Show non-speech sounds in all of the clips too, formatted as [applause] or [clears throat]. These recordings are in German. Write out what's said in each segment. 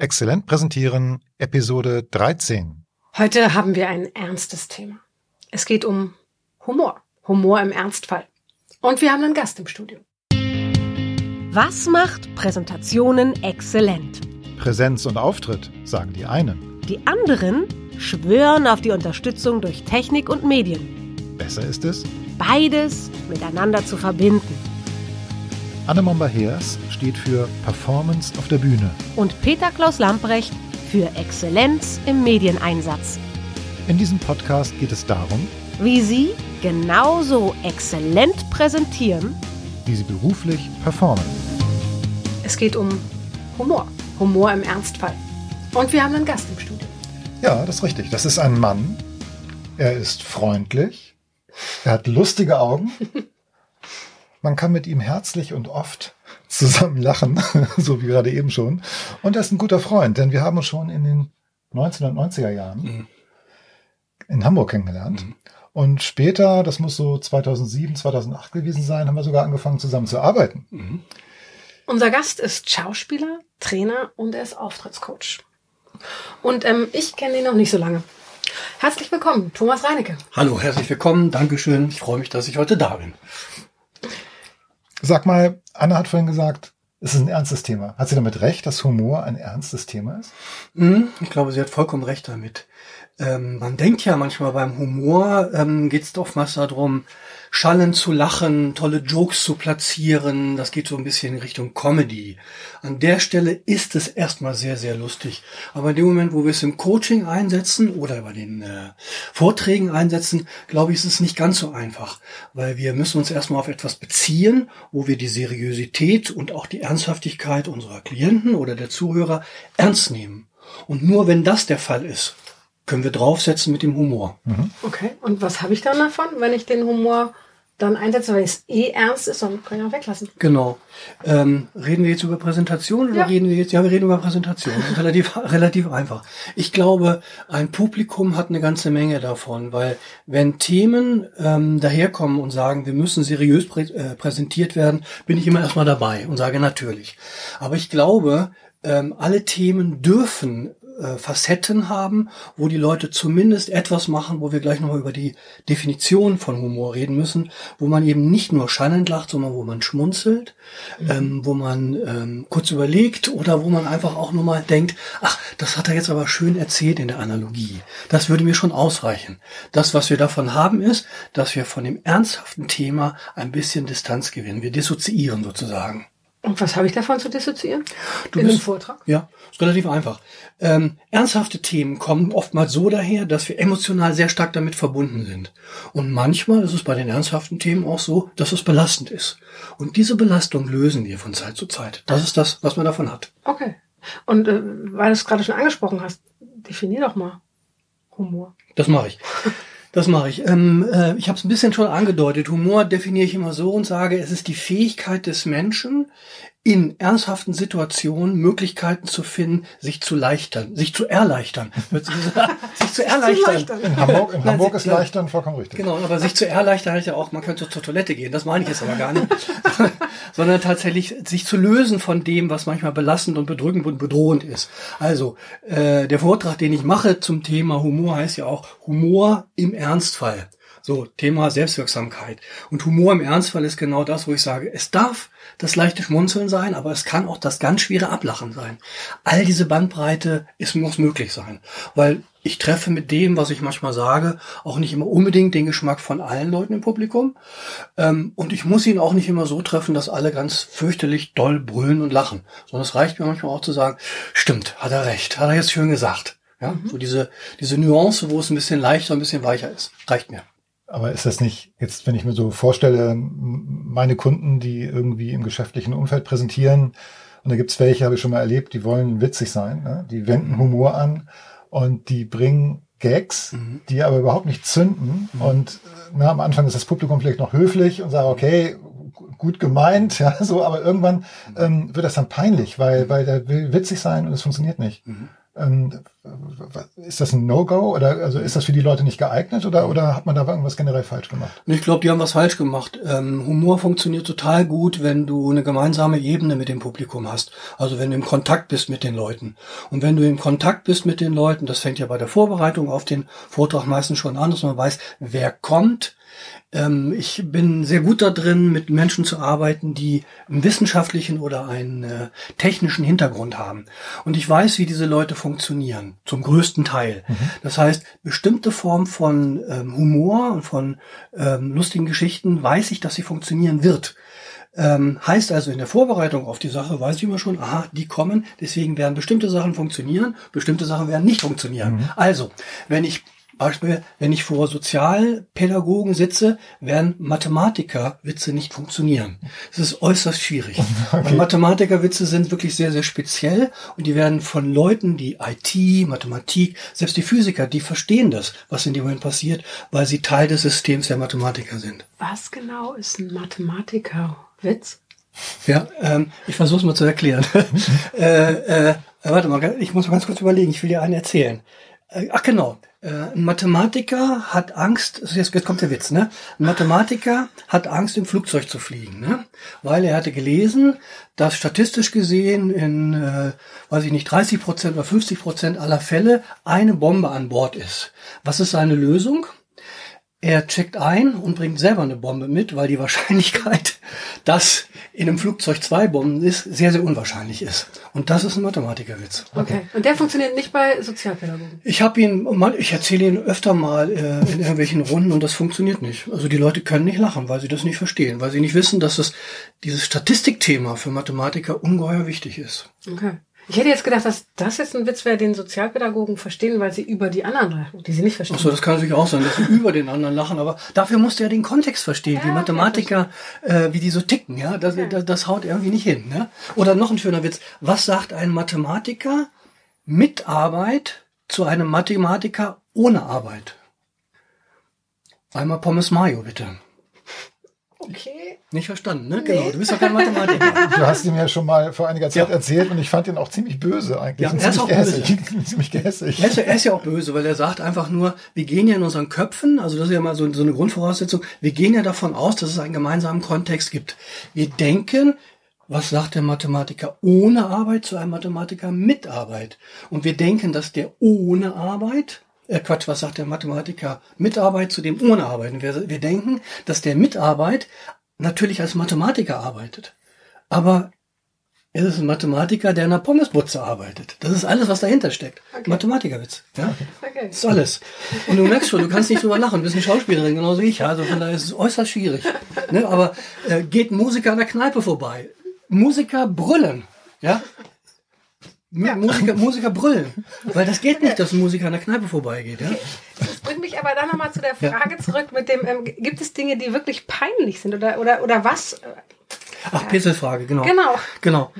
Exzellent präsentieren, Episode 13. Heute haben wir ein ernstes Thema. Es geht um Humor. Humor im Ernstfall. Und wir haben einen Gast im Studio. Was macht Präsentationen exzellent? Präsenz und Auftritt, sagen die einen. Die anderen schwören auf die Unterstützung durch Technik und Medien. Besser ist es, Beides miteinander zu verbinden. Anne Momber-Heers steht für Performance auf der Bühne. Und Peter Klaus Lamprecht für Exzellenz im Medieneinsatz. In diesem Podcast geht es darum, Wie Sie genauso exzellent präsentieren, wie sie beruflich performen. Es geht um Humor. Humor im Ernstfall. Und wir haben einen Gast im Studio. Ja, das ist richtig. Das ist ein Mann. Er ist freundlich. Er hat lustige Augen. [laughs] Man kann mit ihm herzlich und oft zusammen lachen, [laughs] so wie gerade eben schon. Und er ist ein guter Freund, denn wir haben uns schon in den 1990er Jahren in Hamburg kennengelernt. Und später, das muss so 2007, 2008 gewesen sein, haben wir sogar angefangen zusammen zu arbeiten. Unser Gast ist Schauspieler, Trainer und er ist Auftrittscoach. Und ähm, ich kenne ihn noch nicht so lange. Herzlich willkommen, Thomas Reinecke. Hallo, herzlich willkommen. Dankeschön. Ich freue mich, dass ich heute da bin. Sag mal, Anna hat vorhin gesagt, es ist ein ernstes Thema. Hat sie damit recht, dass Humor ein ernstes Thema ist? Mhm, Ich glaube, sie hat vollkommen recht damit. Ähm, man denkt ja manchmal beim Humor ähm, geht es oftmals darum, schallend zu lachen, tolle Jokes zu platzieren. Das geht so ein bisschen in Richtung Comedy. An der Stelle ist es erstmal sehr, sehr lustig. Aber in dem Moment, wo wir es im Coaching einsetzen oder bei den äh, Vorträgen einsetzen, glaube ich, ist es nicht ganz so einfach. Weil wir müssen uns erstmal auf etwas beziehen, wo wir die Seriosität und auch die Ernsthaftigkeit unserer Klienten oder der Zuhörer ernst nehmen. Und nur wenn das der Fall ist, können wir draufsetzen mit dem Humor. Okay, und was habe ich dann davon, wenn ich den Humor dann einsetze, weil es eh ernst ist, dann kann ich auch weglassen. Genau. Ähm, reden wir jetzt über Präsentation oder Ja. reden wir jetzt? Ja, wir reden über Präsentation. [laughs] Relativ, relativ einfach. Ich glaube, ein Publikum hat eine ganze Menge davon, weil wenn Themen ähm, daherkommen und sagen, wir müssen seriös prä äh, präsentiert werden, bin ich immer erstmal dabei und sage natürlich. Aber ich glaube, ähm, alle Themen dürfen äh, Facetten haben, wo die Leute zumindest etwas machen, wo wir gleich nochmal über die Definition von Humor reden müssen, wo man eben nicht nur schallend lacht, sondern wo man schmunzelt, ähm, wo man ähm, kurz überlegt oder wo man einfach auch nur mal denkt, ach, das hat er jetzt aber schön erzählt in der Analogie. Das würde mir schon ausreichen. Das, was wir davon haben, ist, dass wir von dem ernsthaften Thema ein bisschen Distanz gewinnen. Wir dissoziieren sozusagen. Und was habe ich davon zu dissoziieren? Du In dem bist- Vortrag? Ja, ist relativ einfach. Ähm, ernsthafte Themen kommen oftmals so daher, dass wir emotional sehr stark damit verbunden sind. Und manchmal ist es bei den ernsthaften Themen auch so, dass es belastend ist. Und diese Belastung lösen wir von Zeit zu Zeit. Das ist das, was man davon hat. Okay. Und äh, weil du es gerade schon angesprochen hast, definier doch mal Humor. Das mache ich. [laughs] Das mache ich. Ähm, äh, ich habe es ein bisschen schon angedeutet. Humor definiere ich immer so und sage, es ist die Fähigkeit des Menschen, in ernsthaften Situationen Möglichkeiten zu finden, sich zu leichtern, sich zu erleichtern. [laughs] sich zu erleichtern. In Hamburg, in Nein, Hamburg ist nein. leichter und vollkommen richtig. Genau, aber sich zu erleichtern heißt ja auch, man könnte zur Toilette gehen. Das meine ich jetzt aber gar nicht. [laughs] Sondern tatsächlich sich zu lösen von dem, was manchmal belastend und bedrückend und bedrohend ist. Also, äh, der Vortrag, den ich mache zum Thema Humor, heißt ja auch Humor im Ernstfall. So, Thema Selbstwirksamkeit. Und Humor im Ernstfall ist genau das, wo ich sage, es darf das leichte Schmunzeln sein, aber es kann auch das ganz schwere Ablachen sein. All diese Bandbreite ist, muss möglich sein. Weil ich treffe mit dem, was ich manchmal sage, auch nicht immer unbedingt den Geschmack von allen Leuten im Publikum. Ähm, und ich muss ihn auch nicht immer so treffen, dass alle ganz fürchterlich doll brüllen und lachen. Sondern es reicht mir manchmal auch zu sagen, stimmt, hat er recht, hat er jetzt schön gesagt. Ja, so diese, diese Nuance, wo es ein bisschen leichter, ein bisschen weicher ist. Reicht mir. Aber ist das nicht, jetzt, wenn ich mir so vorstelle, meine Kunden, die irgendwie im geschäftlichen Umfeld präsentieren, und da gibt's welche, habe ich schon mal erlebt, die wollen witzig sein, ne? die wenden Humor an und die bringen Gags, die aber überhaupt nicht zünden. Und äh, na, am Anfang ist das Publikum vielleicht noch höflich und sagt, okay, gu- gut gemeint, [laughs] ja, so, aber irgendwann ähm, wird das dann peinlich, weil, weil der will witzig sein und es funktioniert nicht. Ähm, ist das ein No-Go oder also ist das für die Leute nicht geeignet oder, oder hat man da irgendwas generell falsch gemacht? Ich glaube, die haben was falsch gemacht. Ähm, Humor funktioniert total gut, wenn du eine gemeinsame Ebene mit dem Publikum hast. Also wenn du im Kontakt bist mit den Leuten. Und wenn du im Kontakt bist mit den Leuten, das fängt ja bei der Vorbereitung auf den Vortrag meistens schon an, dass man weiß, wer kommt, ähm, ich bin sehr gut da drin, mit Menschen zu arbeiten, die einen wissenschaftlichen oder einen äh, technischen Hintergrund haben. Und ich weiß, wie diese Leute funktionieren, zum größten Teil. Mhm. Das heißt, bestimmte Form von ähm, Humor und von ähm, lustigen Geschichten weiß ich, dass sie funktionieren wird. Ähm, heißt also in der Vorbereitung auf die Sache weiß ich immer schon, aha, die kommen, deswegen werden bestimmte Sachen funktionieren, bestimmte Sachen werden nicht funktionieren. Mhm. Also, wenn ich Beispiel, wenn ich vor Sozialpädagogen sitze, werden Mathematikerwitze nicht funktionieren. Das ist äußerst schwierig. [laughs] Okay. Mathematikerwitze sind wirklich sehr, sehr speziell und die werden von Leuten, die IT, Mathematik, selbst die Physiker, die verstehen das, was in dem Moment passiert, weil sie Teil des Systems der Mathematiker sind. Was genau ist ein Mathematikerwitz? Ja, ähm, ich versuche es mal zu erklären. [laughs] äh, äh, warte mal, ich muss mal ganz kurz überlegen, ich will dir einen erzählen. Äh, ach genau, äh, ein Mathematiker hat Angst, jetzt, kommt der Witz, ne? Ein Mathematiker hat Angst, im Flugzeug zu fliegen, ne? Weil er hatte gelesen, dass statistisch gesehen in, äh, weiß ich nicht, 30 Prozent oder 50 Prozent aller Fälle eine Bombe an Bord ist. Was ist seine Lösung? Er checkt ein und bringt selber eine Bombe mit, weil die Wahrscheinlichkeit, [laughs] dass in einem Flugzeug zwei Bomben ist, sehr, sehr unwahrscheinlich ist. Und das ist ein Mathematikerwitz. Okay. Und der funktioniert nicht bei Sozialpädagogen? Ich habe ihn, mal, ich erzähle ihn öfter mal äh, in irgendwelchen Runden und das funktioniert nicht. Also die Leute können nicht lachen, weil sie das nicht verstehen, weil sie nicht wissen, dass das dieses Statistikthema für Mathematiker ungeheuer wichtig ist. Okay. Ich hätte jetzt gedacht, dass das jetzt ein Witz wäre, den Sozialpädagogen verstehen, weil sie über die anderen lachen, die sie nicht verstehen. Ach so, das kann natürlich auch sein, dass sie über den anderen lachen, aber dafür musst du ja den Kontext verstehen, ja, wie Mathematiker, äh, wie die so ticken, ja, das, ja. das, das haut irgendwie nicht hin. Ne? Oder noch ein schöner Witz, was sagt ein Mathematiker mit Arbeit zu einem Mathematiker ohne Arbeit? Einmal Pommes Mayo, bitte. Okay. Nicht verstanden, ne? Genau, du bist doch kein Mathematiker. [laughs] Du hast ihn mir schon mal vor einiger Zeit ja. erzählt und ich fand ihn auch ziemlich böse eigentlich. Ja, er ist auch gehässig. böse. [laughs] ziemlich gehässig. Er ist, er ist, ja auch böse, weil er sagt einfach nur, wir gehen ja in unseren Köpfen, also das ist ja mal so, so eine Grundvoraussetzung, wir gehen ja davon aus, dass es einen gemeinsamen Kontext gibt. Wir denken, was sagt der Mathematiker ohne Arbeit zu einem Mathematiker mit Arbeit? Und wir denken, dass der ohne Arbeit äh Quatsch, was sagt der Mathematiker? Mitarbeit zu dem ohne Arbeiten. Wir, wir denken, dass der Mitarbeit natürlich als Mathematiker arbeitet. Aber er ist ein Mathematiker, der in einer Pommesbutze arbeitet. Das ist alles, was dahinter steckt. Okay. Mathematikerwitz. Ja? Okay. Das ist alles. Und du merkst schon, du kannst nicht drüber lachen. Du bist eine Schauspielerin, genauso wie ich. Also von daher ist es äußerst schwierig. Ne? Aber äh, geht Musiker an der Kneipe vorbei. Musiker brüllen. Ja? Ja. Musiker, [laughs] Musiker brüllen. Weil das geht nicht, dass ein Musiker an der Kneipe vorbeigeht. Ja? Das bringt mich aber dann nochmal zu der Frage ja. zurück mit dem, ähm, gibt es Dinge, die wirklich peinlich sind oder, oder, oder was? Ach, Peters Frage, genau. Genau. Genau.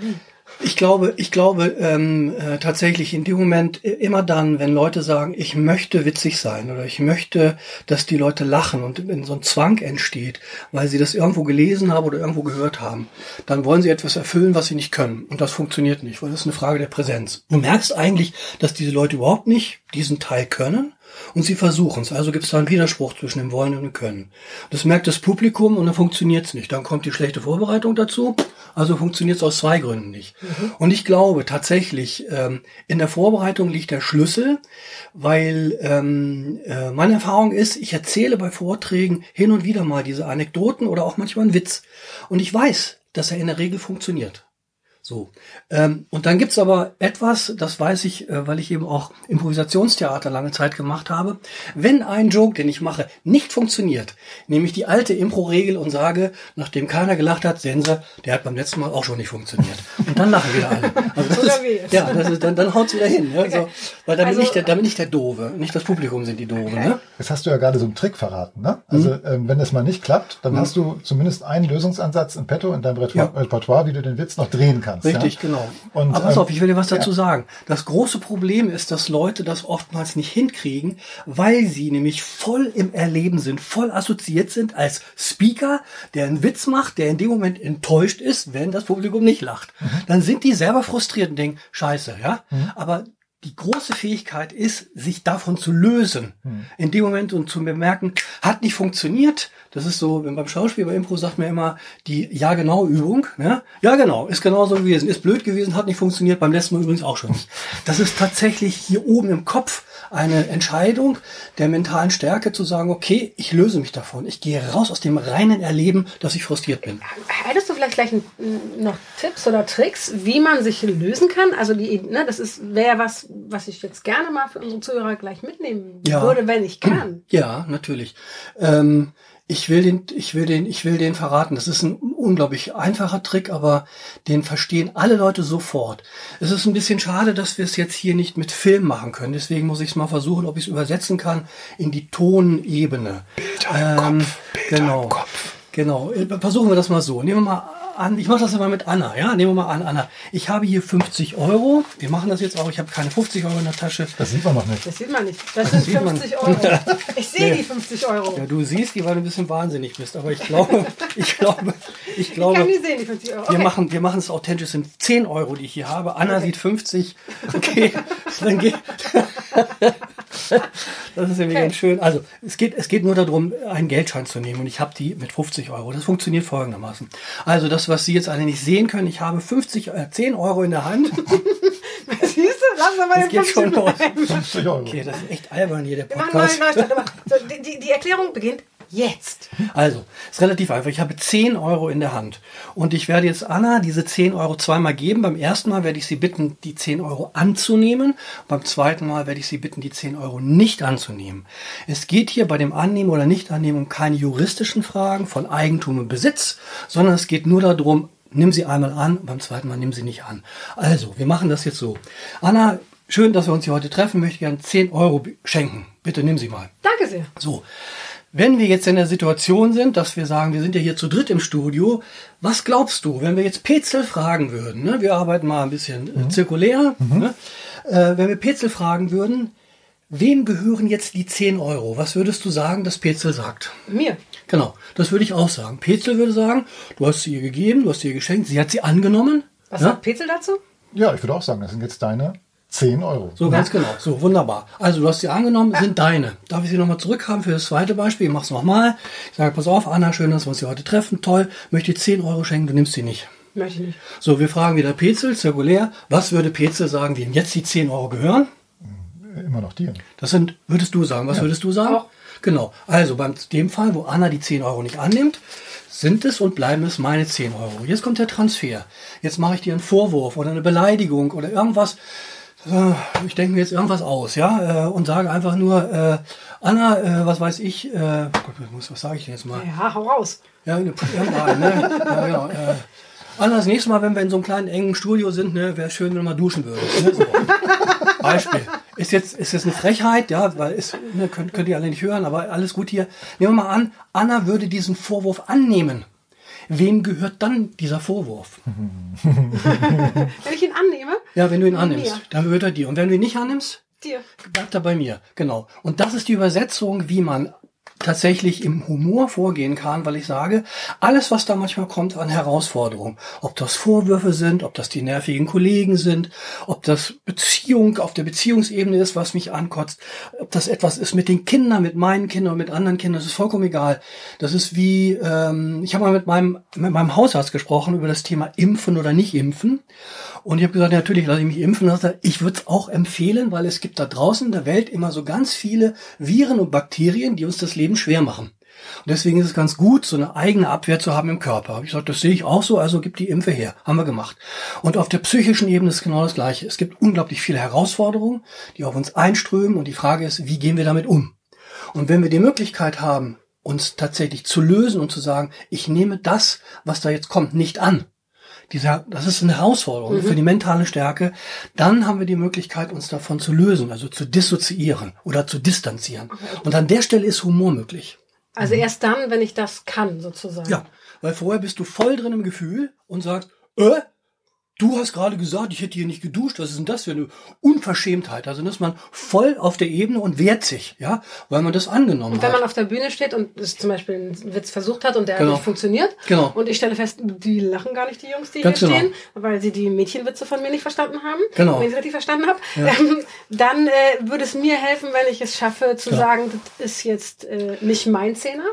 Ich glaube, ich glaube ähm, äh, tatsächlich in dem Moment immer dann, wenn Leute sagen, ich möchte witzig sein oder ich möchte, dass die Leute lachen und wenn so ein Zwang entsteht, weil sie das irgendwo gelesen haben oder irgendwo gehört haben, dann wollen sie etwas erfüllen, was sie nicht können und das funktioniert nicht, weil das ist eine Frage der Präsenz. Du merkst eigentlich, dass diese Leute überhaupt nicht diesen Teil können und sie versuchen es. Also gibt es da einen Widerspruch zwischen dem Wollen und dem Können. Das merkt das Publikum und dann funktioniert es nicht. Dann kommt die schlechte Vorbereitung dazu. Also funktioniert es aus zwei Gründen nicht. Mhm. Und ich glaube tatsächlich, ähm, in der Vorbereitung liegt der Schlüssel, weil ähm, äh, meine Erfahrung ist, ich erzähle bei Vorträgen hin und wieder mal diese Anekdoten oder auch manchmal einen Witz. Und ich weiß, dass er in der Regel funktioniert. So. Ähm, und dann gibt's aber etwas, das weiß ich, äh, weil ich eben auch Improvisationstheater lange Zeit gemacht habe. Wenn ein Joke, den ich mache, nicht funktioniert, nehme ich die alte Impro-Regel und sage, nachdem keiner gelacht hat, sehen Sie, der hat beim letzten Mal auch schon nicht funktioniert. Und dann lachen wieder alle. Also das ist, ja, das ist, dann, dann haut's wieder hin. Ne? Okay. So, weil da also, bin ich der, da bin ich der Doofe, nicht das Publikum sind die Doofe. Okay. Ne? Das hast du ja gerade so einen Trick verraten. Ne? Also mhm. ähm, wenn das mal nicht klappt, dann mhm. hast du zumindest einen Lösungsansatz in petto in deinem Repertoire, ja. Repertoire, wie du den Witz noch drehen kannst. Richtig, ja? genau. Und, Aber pass ähm, auf, ich will dir was dazu ja. sagen. Das große Problem ist, dass Leute das oftmals nicht hinkriegen, weil sie nämlich voll im Erleben sind, voll assoziiert sind als Speaker, der einen Witz macht, der in dem Moment enttäuscht ist, wenn das Publikum nicht lacht. Mhm. Dann sind die selber frustriert und denken, scheiße, ja. Mhm. Aber die große Fähigkeit ist, sich davon zu lösen. In dem Moment und zu bemerken, hat nicht funktioniert. Das ist so, wenn beim Schauspiel, bei Impro sagt man immer die Ja-genau-Übung. Ne? Ja, genau, ist genauso gewesen. Ist blöd gewesen, hat nicht funktioniert. Beim letzten Mal übrigens auch schon nicht. Das ist tatsächlich hier oben im Kopf eine Entscheidung der mentalen Stärke zu sagen, okay, ich löse mich davon. Ich gehe raus aus dem reinen Erleben, dass ich frustriert bin. Hättest du vielleicht gleich noch Tipps oder Tricks, wie man sich lösen kann? Also die, ne, das ist wäre was, was ich jetzt gerne mal für unsere Zuhörer gleich mitnehmen Ja. würde, wenn ich kann. Ja, natürlich. Ähm, ich will den, ich will den, ich will den verraten. Das ist ein unglaublich einfacher Trick, aber den verstehen alle Leute sofort. Es ist ein bisschen schade, dass wir es jetzt hier nicht mit Film machen können. Deswegen muss ich es mal versuchen, ob ich es übersetzen kann in die Tonebene. Ähm, genau. Genau. Äh, Versuchen wir das mal so. Nehmen wir mal an, ich mache das immer mit Anna, ja? Nehmen wir mal an, Anna. Ich habe hier 50 Euro. Wir machen das jetzt auch. Ich habe keine 50 Euro in der Tasche. Das sieht man noch nicht. Das sieht man nicht. Das sind sieht man. 50 Euro. [laughs] Ich sehe die 50 Euro. Ja, du siehst die, weil du ein bisschen wahnsinnig bist. Aber ich glaube, [laughs] ich glaube, ich Ich glaube, kann die sehen, die 50 Euro. wir Okay. machen, wir machen es authentisch. Es sind 10 Euro, die ich hier habe. Anna sieht 50. Okay, [laughs] dann geht. [laughs] Das ist nämlich Okay. ganz schön. Also, es geht, es geht nur darum, einen Geldschein zu nehmen. Und ich habe die mit 50 Euro. Das funktioniert folgendermaßen. Also, das, was Sie jetzt alle nicht sehen können, ich habe 50, äh, 10 Euro in der Hand. [laughs] Siehst du? Lass uns mal Das den geht schon 50 los. bleiben. 50 Euro. Okay, das ist echt albern hier, der Podcast. Aber so, die, die, die Erklärung beginnt jetzt. Also, ist relativ einfach. Ich habe 10 Euro in der Hand. Und ich werde jetzt Anna diese 10 Euro zweimal geben. Beim ersten Mal werde ich sie bitten, die 10 Euro anzunehmen. Beim zweiten Mal werde ich sie bitten, die 10 Euro nicht anzunehmen. Es geht hier bei dem Annehmen oder Nicht-Annehmen um keine juristischen Fragen von Eigentum und Besitz, sondern es geht nur darum, nimm sie einmal an, beim zweiten Mal nimm sie nicht an. Also, wir machen das jetzt so. Anna, schön, dass wir uns hier heute treffen. Möchte gerne 10 Euro schenken. Bitte nimm sie mal. Danke sehr. So. Wenn wir jetzt in der Situation sind, dass wir sagen, wir sind ja hier zu dritt im Studio, was glaubst du, wenn wir jetzt Petzel fragen würden, ne? wir arbeiten mal ein bisschen äh, zirkulär, ne? äh, wenn wir Petzel fragen würden, wem gehören jetzt die 10 Euro? Was würdest du sagen, dass Petzel sagt? Mir. Genau, das würde ich auch sagen. Petzel würde sagen, du hast sie ihr gegeben, du hast sie ihr geschenkt, sie hat sie angenommen. Was ne? sagt Petzel dazu? Ja, ich würde auch sagen, das sind jetzt deine 10 Euro. So, ganz genau. So, wunderbar. Also, du hast sie angenommen, sind deine. Darf ich sie nochmal zurückhaben für das zweite Beispiel? Ich mach's nochmal. Ich sage, pass auf, Anna, schön, dass wir uns hier heute treffen. Toll. Möchte dir 10 Euro schenken, du nimmst sie nicht. Möchte ich nicht. So, wir fragen wieder Petzel, zirkulär. Was würde Petzel sagen, wem jetzt die 10 Euro gehören? Immer noch dir. Das sind, würdest du sagen. Was würdest du sagen? Auch. Genau. Also, beim dem Fall, wo Anna die 10 Euro nicht annimmt, sind es und bleiben es meine 10 Euro. Jetzt kommt der Transfer. Jetzt mache ich dir einen Vorwurf oder eine Beleidigung oder irgendwas. Äh, Ich denke mir jetzt irgendwas aus, ja, äh, und sage einfach nur, äh, Anna, äh, was weiß ich, äh, Gott, was muss- was sage ich denn jetzt mal? Ja, hau raus. Ja, ne, ne? Ja, genau. Äh, Anna, das nächste Mal, wenn wir in so einem kleinen engen Studio sind, ne, wäre schön, wenn du mal duschen würdest. Ne? So. Beispiel. Ist jetzt, ist jetzt eine Frechheit, ja, weil ist, ne, könnt, könnt ihr alle nicht hören, aber alles gut hier. Nehmen wir mal an, Anna würde diesen Vorwurf annehmen. Wem gehört dann dieser Vorwurf? [laughs] Wenn ich ihn annehme, Ja, wenn du ihn annimmst, Mir. dann gehört er dir. Und wenn du ihn nicht annimmst, dir. bleibt er bei mir. Genau. Und das ist die Übersetzung, wie man tatsächlich im Humor vorgehen kann, weil ich sage, alles, was da manchmal kommt an Herausforderungen, ob das Vorwürfe sind, ob das die nervigen Kollegen sind, ob das Beziehung auf der Beziehungsebene ist, was mich ankotzt, ob das etwas ist mit den Kindern, mit meinen Kindern, mit anderen Kindern, das ist vollkommen egal. Das ist wie, ähm, ich habe mal mit meinem, mit meinem Hausarzt gesprochen über das Thema Impfen oder nicht Impfen. Und ich habe gesagt, natürlich lasse ich mich impfen. Er, ich würde es auch empfehlen, weil es gibt da draußen in der Welt immer so ganz viele Viren und Bakterien, die uns das Leben schwer machen. Und deswegen ist es ganz gut, so eine eigene Abwehr zu haben im Körper. Ich gesagt, das sehe ich auch so, also gib die Impfe her. Haben wir gemacht. Und auf der psychischen Ebene ist genau das Gleiche. Es gibt unglaublich viele Herausforderungen, die auf uns einströmen. Und die Frage ist, wie gehen wir damit um? Und wenn wir die Möglichkeit haben, uns tatsächlich zu lösen und zu sagen, ich nehme das, was da jetzt kommt, nicht an, dieser, das ist eine Herausforderung für die mentale Stärke, dann haben wir die Möglichkeit, uns davon zu lösen, also zu dissoziieren oder zu distanzieren. Und an der Stelle ist Humor möglich. Also erst dann, wenn ich das kann, sozusagen. Ja, weil vorher bist du voll drin im Gefühl und sagst, äh, du hast gerade gesagt, ich hätte hier nicht geduscht, was ist denn das für eine Unverschämtheit? Also dann ist man voll auf der Ebene und wehrt sich, ja, weil man das angenommen Und wenn hat. man auf der Bühne steht und es zum Beispiel einen Witz versucht hat und der Genau. nicht funktioniert Genau. und ich stelle fest, die lachen gar nicht, die Jungs, die Ganz hier genau. stehen, weil sie die Mädchenwitze von mir nicht verstanden haben, Genau. wenn ich es richtig verstanden habe, [laughs] ähm, dann äh, würde es mir helfen, wenn ich es schaffe zu Genau. sagen, das ist jetzt äh, nicht mein Zehner,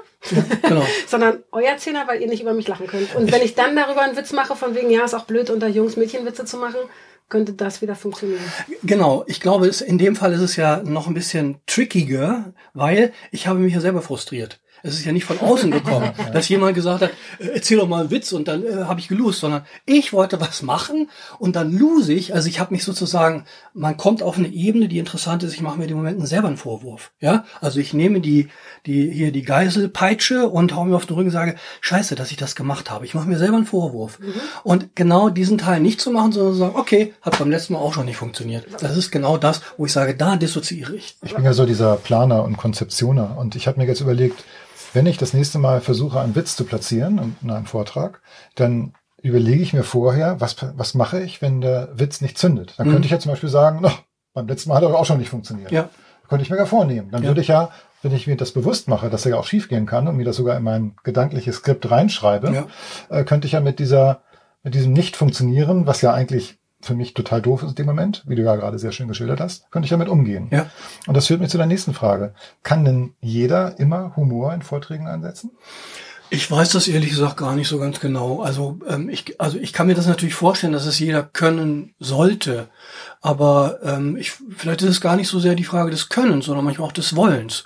genau. [laughs] sondern euer Zehner, weil ihr nicht über mich lachen könnt. Und wenn ich dann darüber einen Witz mache, von wegen, ja, ist auch blöd, unter Jungs Mädchenwitze zu machen, könnte das wieder funktionieren. Genau, ich glaube, in dem Fall ist es ja noch ein bisschen trickiger, weil ich habe mich ja selber frustriert. Es ist ja nicht von außen gekommen, [laughs] dass jemand gesagt hat, äh, erzähl doch mal einen Witz und dann äh, habe ich gelost, sondern ich wollte was machen und dann lose ich. Also ich habe mich sozusagen, man kommt auf eine Ebene, die interessant ist, ich mache mir im Moment selber einen Vorwurf. Ja, also ich nehme die, die hier die Geiselpeitsche und hau mir auf den Rücken und sage, scheiße, dass ich das gemacht habe. Ich mache mir selber einen Vorwurf. Und genau diesen Teil nicht zu machen, sondern zu sagen, okay, hat beim letzten Mal auch schon nicht funktioniert. Das ist genau das, wo ich sage, da dissoziiere ich. Ich bin ja so dieser Planer und Konzeptioner und ich habe mir jetzt überlegt, wenn ich das nächste Mal versuche, einen Witz zu platzieren in einem Vortrag, dann überlege ich mir vorher, was, was mache ich, wenn der Witz nicht zündet. Dann könnte ich ja zum Beispiel sagen, no, beim letzten Mal hat er auch schon nicht funktioniert. Ja. Könnte ich mir gar vornehmen. Dann Ja. würde ich ja, wenn ich mir das bewusst mache, dass er ja auch schiefgehen kann und mir das sogar in mein gedankliches Skript reinschreibe, Ja. äh, könnte ich ja mit dieser, mit diesem Nicht-Funktionieren, was ja eigentlich für mich total doof ist in dem Moment, wie du ja gerade sehr schön geschildert hast, könnte ich damit umgehen. Ja. Und das führt mich zu der nächsten Frage. Kann denn jeder immer Humor in Vorträgen einsetzen? Ich weiß das ehrlich gesagt gar nicht so ganz genau. Also, ähm, ich, also ich kann mir das natürlich vorstellen, dass es jeder können sollte. Aber ähm, ich, vielleicht ist es gar nicht so sehr die Frage des Könnens, sondern manchmal auch des Wollens.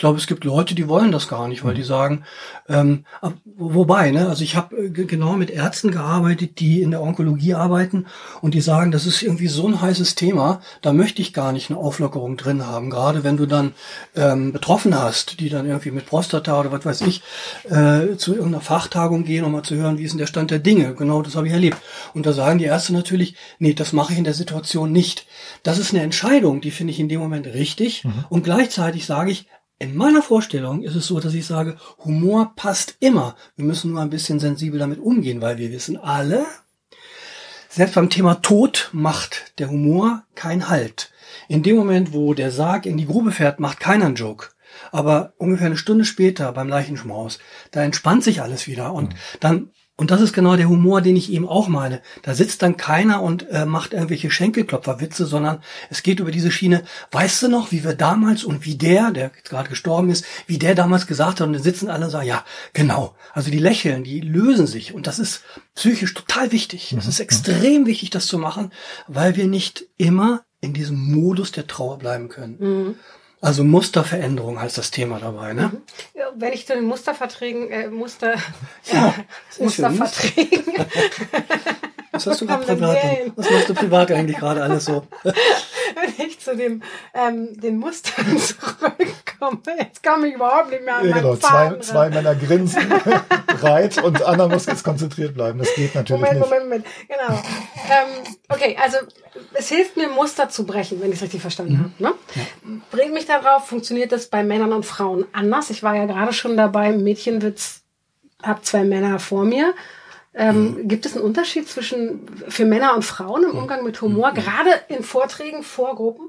Ich glaube, es gibt Leute, die wollen das gar nicht, weil die sagen, ähm, wobei, ne, also ich habe äh, ge- genau mit Ärzten gearbeitet, die in der Onkologie arbeiten und die sagen, das ist irgendwie so ein heißes Thema, da möchte ich gar nicht eine Auflockerung drin haben. Gerade wenn du dann ähm, betroffen hast, die dann irgendwie mit Prostata oder was weiß ich äh, zu irgendeiner Fachtagung gehen, um mal zu hören, wie ist denn der Stand der Dinge. Genau, das habe ich erlebt. Und da sagen die Ärzte natürlich, nee, das mache ich in der Situation nicht. Das ist eine Entscheidung, die finde ich in dem Moment richtig. Und gleichzeitig sage ich, in meiner Vorstellung ist es so, dass ich sage, Humor passt immer. Wir müssen nur ein bisschen sensibel damit umgehen, weil wir wissen alle, selbst beim Thema Tod macht der Humor keinen Halt. In dem Moment, wo der Sarg in die Grube fährt, macht keiner einen Joke. Aber ungefähr eine Stunde später beim Leichenschmaus, da entspannt sich alles wieder und dann und das ist genau der Humor, den ich eben auch meine. Da sitzt dann keiner und äh, macht irgendwelche Schenkelklopferwitze, sondern es geht über diese Schiene. Weißt du noch, wie wir damals und wie der, der jetzt gerade gestorben ist, wie der damals gesagt hat und dann sitzen alle und sagen, ja, genau. Also die lächeln, die lösen sich und das ist psychisch total wichtig. Es ist extrem wichtig, das zu machen, weil wir nicht immer in diesem Modus der Trauer bleiben können. Also Musterveränderung heißt das Thema dabei, ne? Ja, Wenn ich zu den Musterverträgen, äh, Muster, Ja. [laughs] Musterverträgen, [laughs] Was hast du gerade privat? Was machst du privat eigentlich gerade alles so? [laughs] wenn ich zu dem, ähm, den Mustern [laughs] zurückkomme, jetzt komme ich überhaupt nicht mehr an Ja, genau, zwei, zwei. Männer grinsen [laughs] breit und Anna muss jetzt konzentriert bleiben. Das geht natürlich Moment, nicht. Moment, Moment, genau. ähm, okay, also es hilft mir, Muster zu brechen, wenn ich es richtig verstanden habe. Ne? Bringt mich darauf, funktioniert das bei Männern und Frauen anders? Ich war ja gerade schon dabei, Mädchenwitz, hab zwei Männer vor mir. Ähm, Gibt es einen Unterschied zwischen für Männer und Frauen im Umgang mit Humor, gerade in Vorträgen vor Gruppen?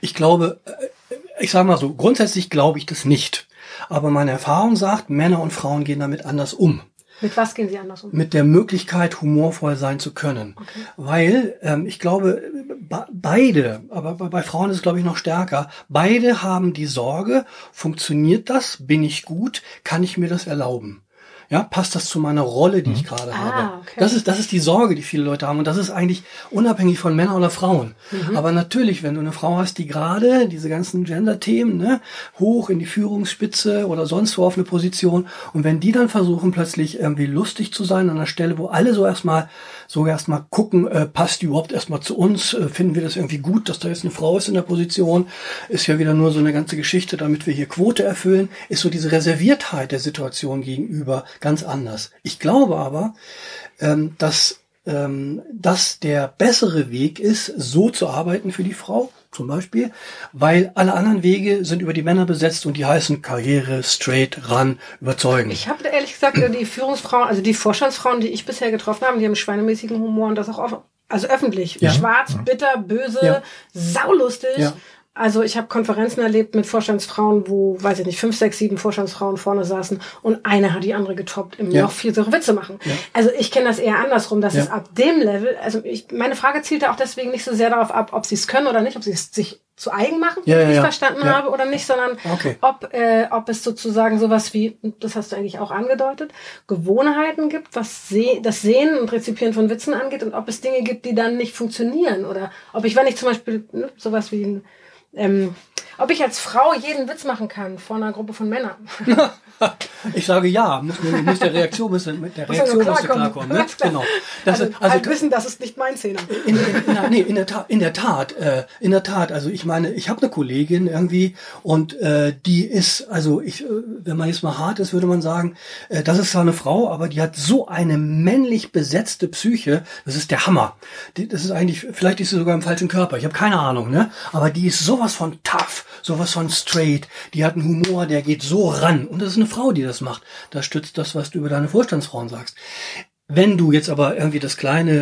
Ich glaube, äh, ich sage mal so, grundsätzlich glaube ich das nicht. Aber meine Erfahrung sagt, Männer und Frauen gehen damit anders um. Mit was gehen sie anders um? Mit der Möglichkeit, humorvoll sein zu können. Weil ähm, ich glaube, be- beide, aber bei Frauen ist es, glaube ich, noch stärker, beide haben die Sorge, funktioniert das? Bin ich gut? Kann ich mir das erlauben? Ja, passt das zu meiner Rolle, die ich gerade Ah, habe? okay. Das ist, das ist die Sorge, die viele Leute haben. Und das ist eigentlich unabhängig von Männern oder Frauen. Mhm. Aber natürlich, wenn du eine Frau hast, die gerade diese ganzen Gender-Themen, ne, hoch in die Führungsspitze oder sonst wo auf eine Position, und wenn die dann versuchen, plötzlich irgendwie lustig zu sein an einer Stelle, wo alle so erstmal, so erstmal gucken, äh, passt die überhaupt erstmal zu uns, äh, finden wir das irgendwie gut, dass da jetzt eine Frau ist in der Position, ist ja wieder nur so eine ganze Geschichte, damit wir hier Quote erfüllen, ist so diese Reserviertheit der Situation gegenüber ganz anders. Ich glaube aber, ähm, dass ähm, das der bessere Weg ist, so zu arbeiten für die Frau, zum Beispiel, weil alle anderen Wege sind über die Männer besetzt und die heißen Karriere, straight, ran, überzeugen. Ich habe ehrlich gesagt, die Führungsfrauen, also die Vorstandsfrauen, die ich bisher getroffen habe, die haben schweinemäßigen Humor und das auch oft, also öffentlich, Ja. schwarz, bitter, böse, Ja. saulustig. Ja. Also ich habe Konferenzen erlebt mit Vorstandsfrauen, wo, weiß ich nicht, fünf, sechs, sieben Vorstandsfrauen vorne saßen und eine hat die andere getoppt im Ja. noch viel so Witze machen. Also ich kenne das eher andersrum, dass Ja. es ab dem Level, also ich, meine Frage zielte auch deswegen nicht so sehr darauf ab, ob sie es können oder nicht, ob sie es sich zu eigen machen, Ja, wie ja, ich ja. verstanden Ja. habe, oder nicht, sondern Okay. ob, äh, ob es sozusagen sowas wie, das hast du eigentlich auch angedeutet, Gewohnheiten gibt, was seh das Sehen und Rezipieren von Witzen angeht und ob es Dinge gibt, die dann nicht funktionieren oder ob ich, wenn ich zum Beispiel ne, sowas wie ein, ähm, ob ich als Frau jeden Witz machen kann vor einer Gruppe von Männern. [laughs] Ich sage ja, muss, muss der Reaktion, muss, mit der Reaktion musst du klarkommen. Ne? Genau. Das, also, ist- also halt wissen, das ist nicht mein Zehner. in, in, na, nee, in der Tat, in der Tat, äh, in der Tat. Also ich meine, ich habe eine Kollegin irgendwie und äh, die ist, also ich, äh, wenn man jetzt mal hart ist, würde man sagen, äh, das ist zwar eine Frau, aber die hat so eine männlich besetzte Psyche, das ist der Hammer. Die, das ist eigentlich, vielleicht ist sie sogar im falschen Körper. Ich habe keine Ahnung, ne? Aber die ist sowas von tough, sowas von straight. Die hat einen Humor, der geht so ran. Und das ist eine Frau, die das macht. Das stützt das, was du über deine Vorstandsfrauen sagst. Wenn du jetzt aber irgendwie das kleine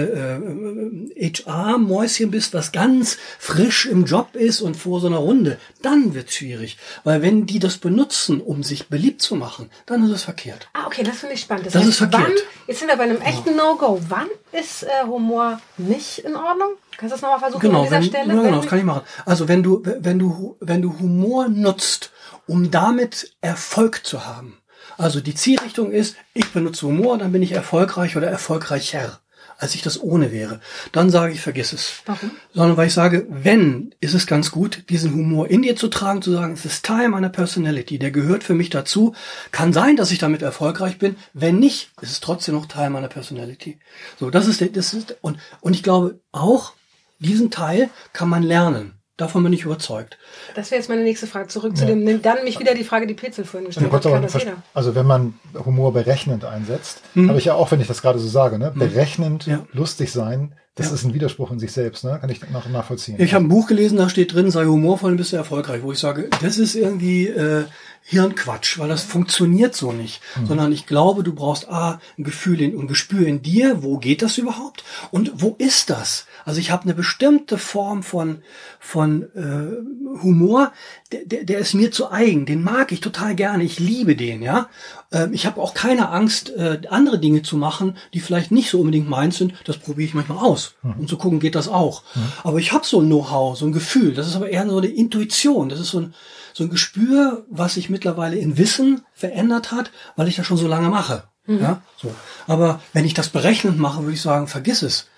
äh, HR-Mäuschen bist, was ganz frisch im Job ist und vor so einer Runde, dann wird's schwierig. Weil wenn die das benutzen, um sich beliebt zu machen, dann ist es verkehrt. Ah, okay, das finde ich spannend. Das ist verkehrt. Wann, jetzt sind wir bei einem echten No-Go. Wann ist äh, Humor nicht in Ordnung? Kannst du das nochmal versuchen Genau, an dieser wenn, Stelle? genau, Wenn- das kann ich machen. Also wenn du, wenn du, wenn du Humor nutzt, um damit Erfolg zu haben. Also die Zielrichtung ist, ich benutze Humor, dann bin ich erfolgreich oder erfolgreicher, als ich das ohne wäre. Dann sage ich, vergiss es. Warum? Sondern weil ich sage, wenn, ist es ganz gut, diesen Humor in dir zu tragen, zu sagen, es ist Teil meiner Personality, der gehört für mich dazu. Kann sein, dass ich damit erfolgreich bin. Wenn nicht, ist es trotzdem noch Teil meiner Personality. So, das ist, das ist, und, und ich glaube auch, diesen Teil kann man lernen. Davon bin ich überzeugt. Das wäre jetzt meine nächste Frage. Zurück zu dem, nimm dann mich wieder die Frage, die Petzel vorhin gestellt hat. Kann das jeder? also wenn man Humor berechnend einsetzt, habe ich ja auch, wenn ich das gerade so sage, ne, berechnend Ja. lustig sein, das ist ein Widerspruch in sich selbst, ne? kann ich nach, nachvollziehen. Ich habe ein Buch gelesen, da steht drin, sei humorvoll und bist du erfolgreich, wo ich sage, das ist irgendwie äh, Hirnquatsch, weil das funktioniert so nicht. Sondern ich glaube, du brauchst A, ein Gefühl, in, ein Gespür in dir, wo geht das überhaupt? Und wo ist das? Also ich habe eine bestimmte Form von, von äh, Humor, der, der, der ist mir zu eigen, den mag ich total gerne, ich liebe den, ja. Ähm, ich habe auch keine Angst, äh, andere Dinge zu machen, die vielleicht nicht so unbedingt meins sind, das probiere ich manchmal aus, um zu gucken, geht das auch. Aber ich habe so ein Know-how, so ein Gefühl, das ist aber eher so eine Intuition, das ist so ein, so ein Gespür, was sich mittlerweile in Wissen verändert hat, weil ich das schon so lange mache. Ja, so. Aber wenn ich das berechnend mache, würde ich sagen, vergiss es,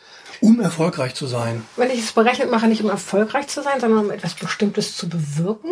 um erfolgreich zu sein. Wenn ich es berechnet mache, nicht um erfolgreich zu sein, sondern um etwas Bestimmtes zu bewirken.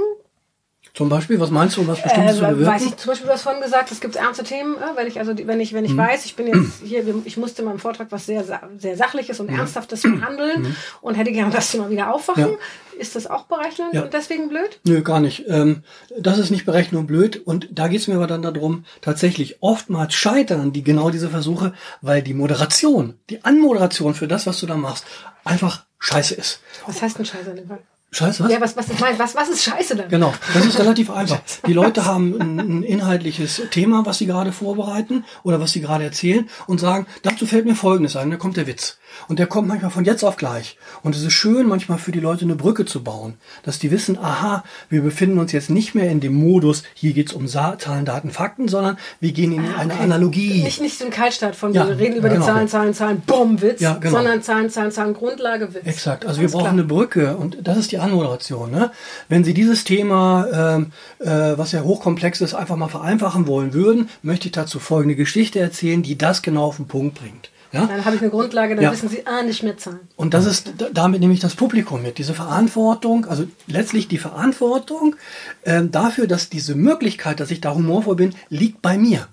Zum Beispiel, was meinst du, was Bestimmtes Äh, zu bewirken? weiß ich zum Beispiel, du hast vorhin gesagt, es gibt ernste Themen, äh, wenn ich also wenn ich wenn ich weiß, ich bin jetzt [clears throat] hier, ich musste in meinem Vortrag was sehr sehr sachliches und ernsthaftes behandeln und hätte gerne das Thema wieder aufwachen. Ja. Ist das auch berechnend Ja. und deswegen blöd? Nö, gar nicht. Ähm, das ist nicht berechnet und blöd. Und da geht's mir aber dann darum, tatsächlich oftmals scheitern die genau diese Versuche, weil die Moderation, die Anmoderation für das, was du da machst, einfach scheiße ist. Was heißt denn Scheiße in dem Fall? Scheiße, was? Ja, was was ist mein, was was ist Scheiße dann? Genau, das ist relativ einfach. [laughs] Die Leute haben ein, ein inhaltliches Thema, was sie gerade vorbereiten oder was sie gerade erzählen und sagen, dazu fällt mir Folgendes ein, da kommt der Witz. Und der kommt manchmal von jetzt auf gleich. Und es ist schön, manchmal für die Leute eine Brücke zu bauen, dass die wissen, aha, wir befinden uns jetzt nicht mehr in dem Modus, hier geht's um Zahlen, Daten, Fakten, sondern wir gehen in eine Analogie. Nicht, nicht so ein Kaltstart von Ja, wir reden über genau. die Zahlen, Zahlen, Zahlen, Bumm, Witz, Ja, genau. sondern Zahlen, Zahlen, Zahlen, Grundlage, Witz. Exakt, also wir brauchen klar. eine Brücke und das ist die Anmoderation. Ne? Wenn Sie dieses Thema, ähm, äh, was ja hochkomplex ist, einfach mal vereinfachen wollen würden, möchte ich dazu folgende Geschichte erzählen, die das genau auf den Punkt bringt. Ja? Dann habe ich eine Grundlage, dann Ja. wissen Sie, ah, nicht mehr Zahlen. Und das ist, damit nehme ich das Publikum mit. Diese Verantwortung, also letztlich die Verantwortung ähm, dafür, dass diese Möglichkeit, dass ich da humorvoll bin, liegt bei mir.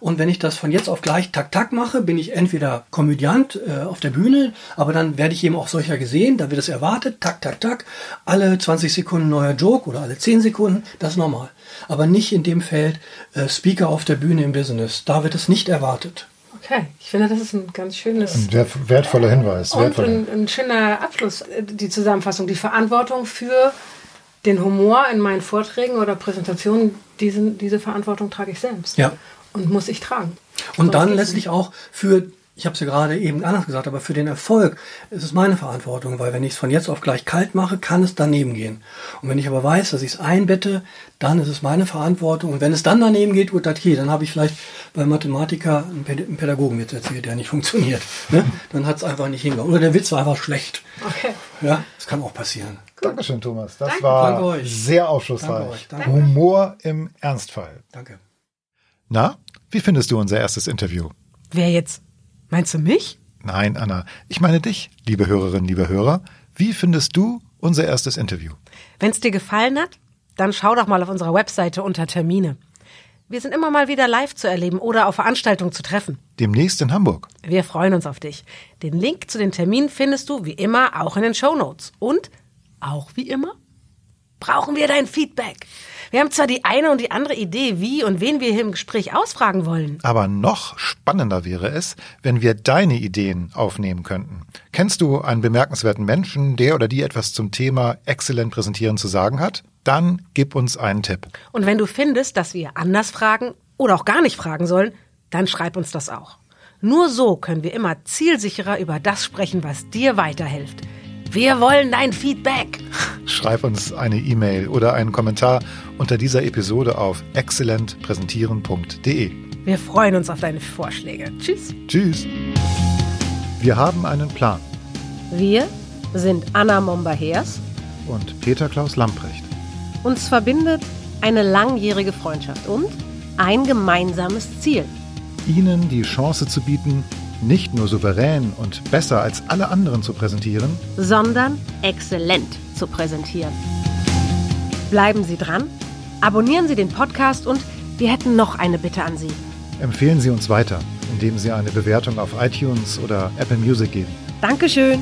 Und wenn ich das von jetzt auf gleich tak tak mache, bin ich entweder Komödiant äh, auf der Bühne, aber dann werde ich eben auch solcher gesehen, da wird es erwartet, tak tak tak, alle 20 Sekunden neuer Joke oder alle 10 Sekunden, das ist normal. Aber nicht in dem Feld äh, Speaker auf der Bühne im Business, da wird es nicht erwartet. Okay, ich finde, das ist ein ganz schönes Ein wert- wertvoller Hinweis. und Wertvoller. ein, ein schöner Abschluss, die Zusammenfassung, die Verantwortung für den Humor in meinen Vorträgen oder Präsentationen, diesen, diese Verantwortung trage ich selbst. Ja. Und muss ich tragen. Und Sonst dann letztlich auch für, ich habe es ja gerade eben anders gesagt, aber für den Erfolg ist es meine Verantwortung, weil wenn ich es von jetzt auf gleich kalt mache, kann es daneben gehen. Und wenn ich aber weiß, dass ich es einbette, dann ist es meine Verantwortung. Und wenn es dann daneben geht, gut, okay, dann habe ich vielleicht bei Mathematiker einen Pädagogen jetzt erzählt, der nicht funktioniert. Ne? Dann hat es einfach nicht hingehauen. Oder der Witz war einfach schlecht. Okay. Ja, das kann auch passieren. Dankeschön, Thomas. Das Danke. war Danke euch. sehr aufschlussreich. Danke euch. Danke. Humor im Ernstfall. Danke. Na, wie findest du unser erstes Interview? Wer jetzt? Meinst du mich? Nein, Anna, ich meine dich, liebe Hörerinnen, liebe Hörer. Wie findest du unser erstes Interview? Wenn es dir gefallen hat, dann schau doch mal auf unserer Webseite unter Termine. Wir sind immer mal wieder live zu erleben oder auf Veranstaltungen zu treffen. Demnächst in Hamburg. Wir freuen uns auf dich. Den Link zu den Terminen findest du wie immer auch in den Show Notes. Und auch wie immer brauchen wir dein Feedback. Wir haben zwar die eine und die andere Idee, wie und wen wir hier im Gespräch ausfragen wollen. Aber noch spannender wäre es, wenn wir deine Ideen aufnehmen könnten. Kennst du einen bemerkenswerten Menschen, der oder die etwas zum Thema exzellent präsentieren zu sagen hat? Dann gib uns einen Tipp. Und wenn du findest, dass wir anders fragen oder auch gar nicht fragen sollen, dann schreib uns das auch. Nur so können wir immer zielsicherer über das sprechen, was dir weiterhilft. Wir wollen dein Feedback. Schreib uns eine E-Mail oder einen Kommentar unter dieser Episode auf exzellentpräsentieren.de. Wir freuen uns auf deine Vorschläge. Tschüss. Tschüss. Wir haben einen Plan Wir sind Anna Momba-Hers. und Peter Klaus Lamprecht. Uns verbindet eine langjährige Freundschaft und ein gemeinsames Ziel. Ihnen die Chance zu bieten, nicht nur souverän und besser als alle anderen zu präsentieren, sondern exzellent zu präsentieren. Bleiben Sie dran, abonnieren Sie den Podcast und wir hätten noch eine Bitte an Sie. empfehlen Sie uns weiter, indem Sie eine Bewertung auf iTunes oder Apple Music geben. Dankeschön.